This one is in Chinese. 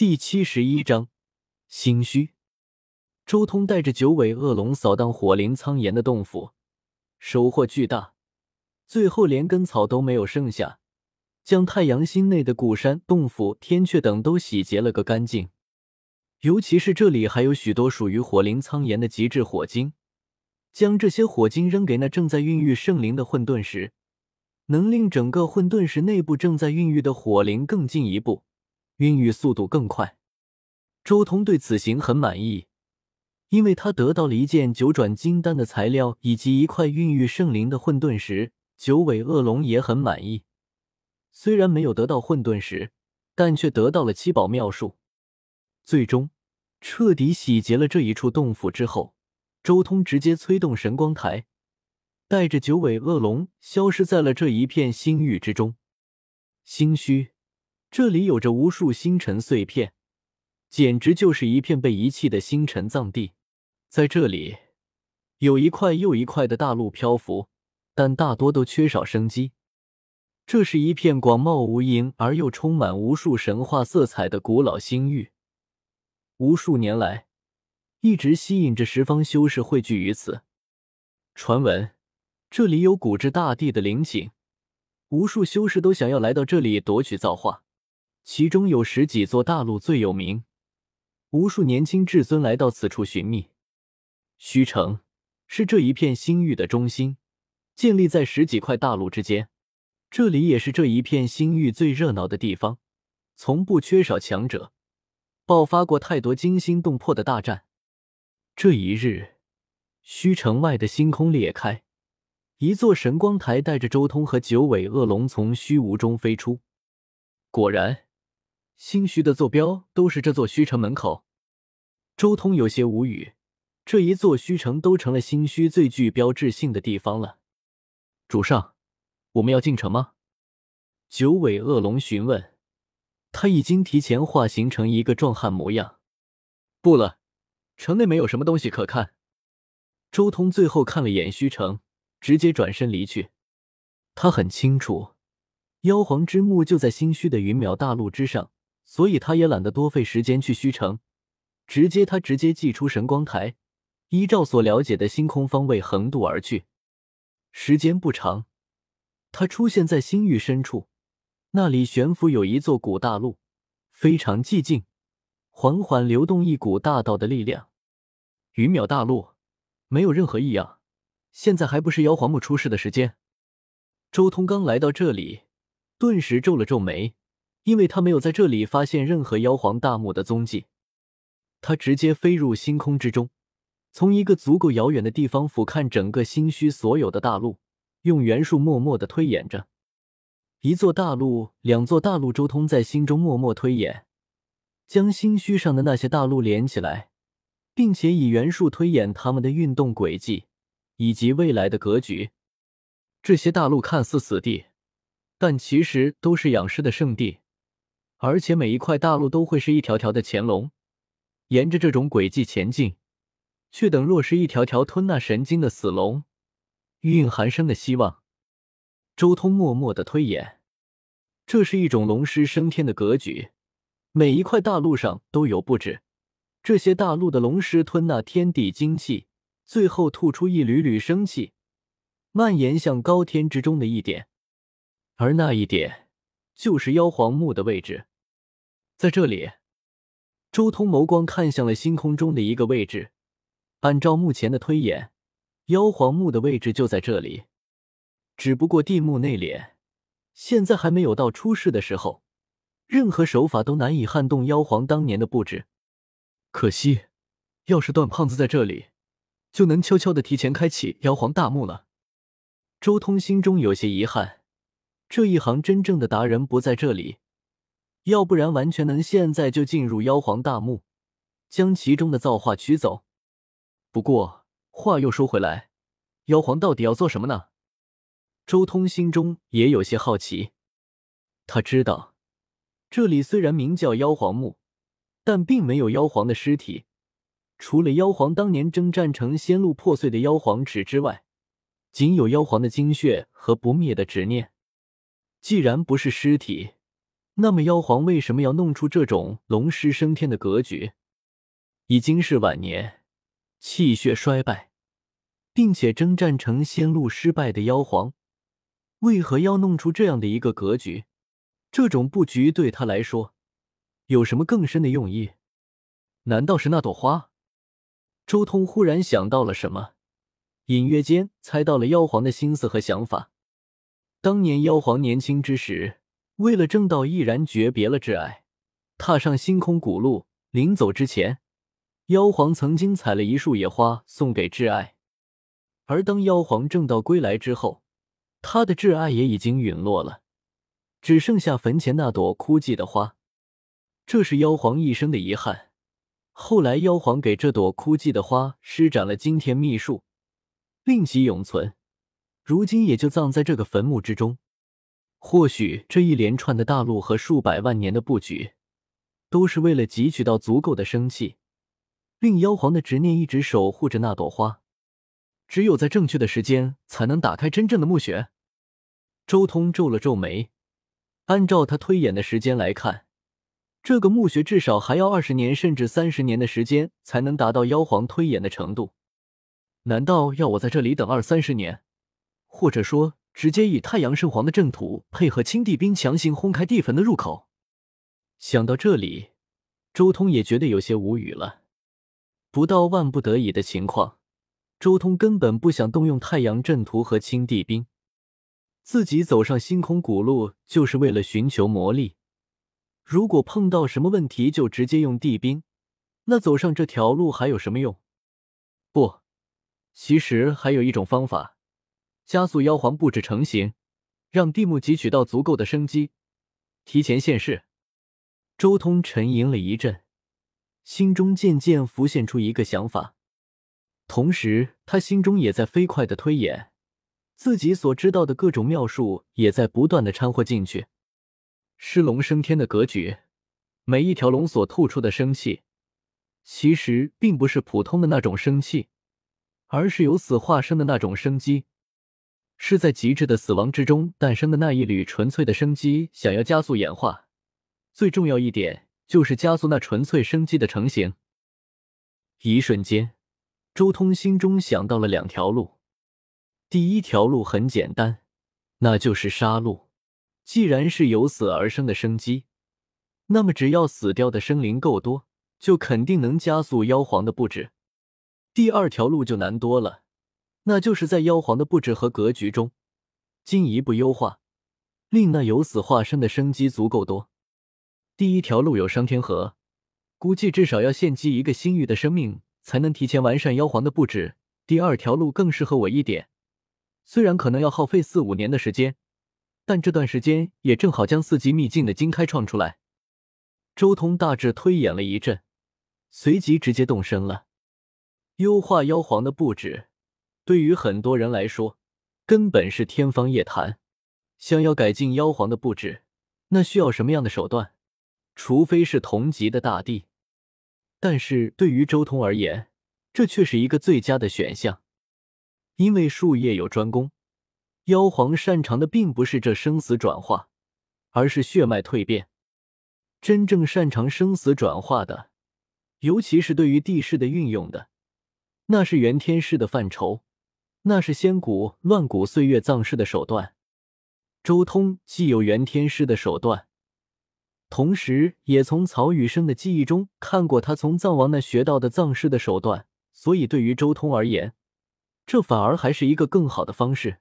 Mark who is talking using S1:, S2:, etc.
S1: 第七十一章心虚。周通带着九尾恶龙扫荡火灵苍岩的洞府，收获巨大，最后连根草都没有剩下，将太阳星内的古山、洞府、天阙等都洗劫了个干净。尤其是这里还有许多属于火灵苍岩的极致火晶，将这些火晶扔给那正在孕育圣灵的混沌石。能令整个混沌石内部正在孕育的火灵更进一步，孕育速度更快。周通对此行很满意，因为他得到了一件九转金丹的材料以及一块孕育圣灵的混沌石。九尾恶龙也很满意，虽然没有得到混沌石，但却得到了七宝妙术。最终彻底洗劫了这一处洞府之后，周通直接催动神光台。带着九尾恶龙消失在了这一片星域之中。心虚，这里有着无数星辰碎片，简直就是一片被遗弃的星辰藏地。在这里，有一块又一块的大陆漂浮，但大多都缺少生机。这是一片广袤无垠而又充满无数神话色彩的古老星域，无数年来一直吸引着十方修士汇聚于此。传闻。这里有古之大帝的陵寝，无数修士都想要来到这里夺取造化。其中有十几座大陆最有名，无数年轻至尊来到此处寻觅。虚城是这一片星域的中心，建立在十几块大陆之间。这里也是这一片星域最热闹的地方，从不缺少强者，爆发过太多惊心动魄的大战。这一日，虚城外的星空裂开。一座神光台带着周通和九尾恶龙从虚无中飞出。果然，星虚的坐标都是这座虚城门口。周通有些无语，这一座虚城都成了星虚最具标志性的地方了。主上，我们要进城吗？九尾恶龙询问。他已经提前化形成一个壮汉模样。不了，城内没有什么东西可看。周通最后看了眼虚城。直接转身离去。他很清楚，妖皇之墓就在星虚的云淼大陆之上，所以他也懒得多费时间去虚城。直接，他直接祭出神光台，依照所了解的星空方位横渡而去。时间不长，他出现在星域深处，那里悬浮有一座古大陆，非常寂静，缓缓流动一股大道的力量。云淼大陆没有任何异样。现在还不是妖皇墓出世的时间。周通刚来到这里，顿时皱了皱眉，因为他没有在这里发现任何妖皇大墓的踪迹。他直接飞入星空之中，从一个足够遥远的地方俯瞰整个星虚所有的大陆，用元术默默的推演着一座大陆、两座大陆。周通在心中默默推演，将星虚上的那些大陆连起来，并且以元术推演他们的运动轨迹。以及未来的格局，这些大陆看似死地，但其实都是养尸的圣地，而且每一块大陆都会是一条条的潜龙，沿着这种轨迹前进，却等若是一条条吞纳神经的死龙，蕴含生的希望。周通默默的推演，这是一种龙狮升天的格局，每一块大陆上都有布置，这些大陆的龙狮吞纳天地精气。最后吐出一缕缕生气，蔓延向高天之中的一点，而那一点就是妖皇墓的位置。在这里，周通眸光看向了星空中的一个位置。按照目前的推演，妖皇墓的位置就在这里。只不过地墓内敛，现在还没有到出世的时候，任何手法都难以撼动妖皇当年的布置。可惜，要是段胖子在这里。就能悄悄的提前开启妖皇大墓了。周通心中有些遗憾，这一行真正的达人不在这里，要不然完全能现在就进入妖皇大墓，将其中的造化取走。不过话又说回来，妖皇到底要做什么呢？周通心中也有些好奇。他知道，这里虽然名叫妖皇墓，但并没有妖皇的尸体。除了妖皇当年征战成仙路破碎的妖皇尺之外，仅有妖皇的精血和不灭的执念。既然不是尸体，那么妖皇为什么要弄出这种龙狮升天的格局？已经是晚年，气血衰败，并且征战成仙路失败的妖皇，为何要弄出这样的一个格局？这种布局对他来说有什么更深的用意？难道是那朵花？周通忽然想到了什么，隐约间猜到了妖皇的心思和想法。当年妖皇年轻之时，为了正道，毅然诀别了挚爱，踏上星空古路。临走之前，妖皇曾经采了一束野花送给挚爱。而当妖皇正道归来之后，他的挚爱也已经陨落了，只剩下坟前那朵枯寂的花。这是妖皇一生的遗憾。后来，妖皇给这朵枯寂的花施展了惊天秘术，令其永存。如今也就葬在这个坟墓之中。或许这一连串的大陆和数百万年的布局，都是为了汲取到足够的生气，令妖皇的执念一直守护着那朵花。只有在正确的时间，才能打开真正的墓穴。周通皱了皱眉，按照他推演的时间来看。这个墓穴至少还要二十年甚至三十年的时间才能达到妖皇推演的程度。难道要我在这里等二三十年，或者说直接以太阳圣皇的阵图配合青帝兵强行轰开地坟的入口？想到这里，周通也觉得有些无语了。不到万不得已的情况，周通根本不想动用太阳阵图和青帝兵。自己走上星空古路，就是为了寻求魔力。如果碰到什么问题就直接用地兵，那走上这条路还有什么用？不，其实还有一种方法，加速妖皇布置成型，让地木汲取到足够的生机，提前现世。周通沉吟了一阵，心中渐渐浮现出一个想法，同时他心中也在飞快的推演，自己所知道的各种妙术也在不断的掺和进去。狮龙升天的格局，每一条龙所吐出的生气，其实并不是普通的那种生气，而是由死化生的那种生机，是在极致的死亡之中诞生的那一缕纯粹的生机。想要加速演化，最重要一点就是加速那纯粹生机的成型。一瞬间，周通心中想到了两条路。第一条路很简单，那就是杀戮。既然是由死而生的生机，那么只要死掉的生灵够多，就肯定能加速妖皇的布置。第二条路就难多了，那就是在妖皇的布置和格局中进一步优化，令那由死化生的生机足够多。第一条路有商天河，估计至少要献祭一个星域的生命才能提前完善妖皇的布置。第二条路更适合我一点，虽然可能要耗费四五年的时间。但这段时间也正好将四级秘境的经开创出来。周通大致推演了一阵，随即直接动身了。优化妖皇的布置，对于很多人来说根本是天方夜谭。想要改进妖皇的布置，那需要什么样的手段？除非是同级的大帝。但是对于周通而言，这却是一个最佳的选项，因为术业有专攻。妖皇擅长的并不是这生死转化，而是血脉蜕变。真正擅长生死转化的，尤其是对于地势的运用的，那是元天师的范畴，那是仙古乱古岁月藏式的手段。周通既有元天师的手段，同时也从曹雨生的记忆中看过他从藏王那学到的葬尸的手段，所以对于周通而言，这反而还是一个更好的方式。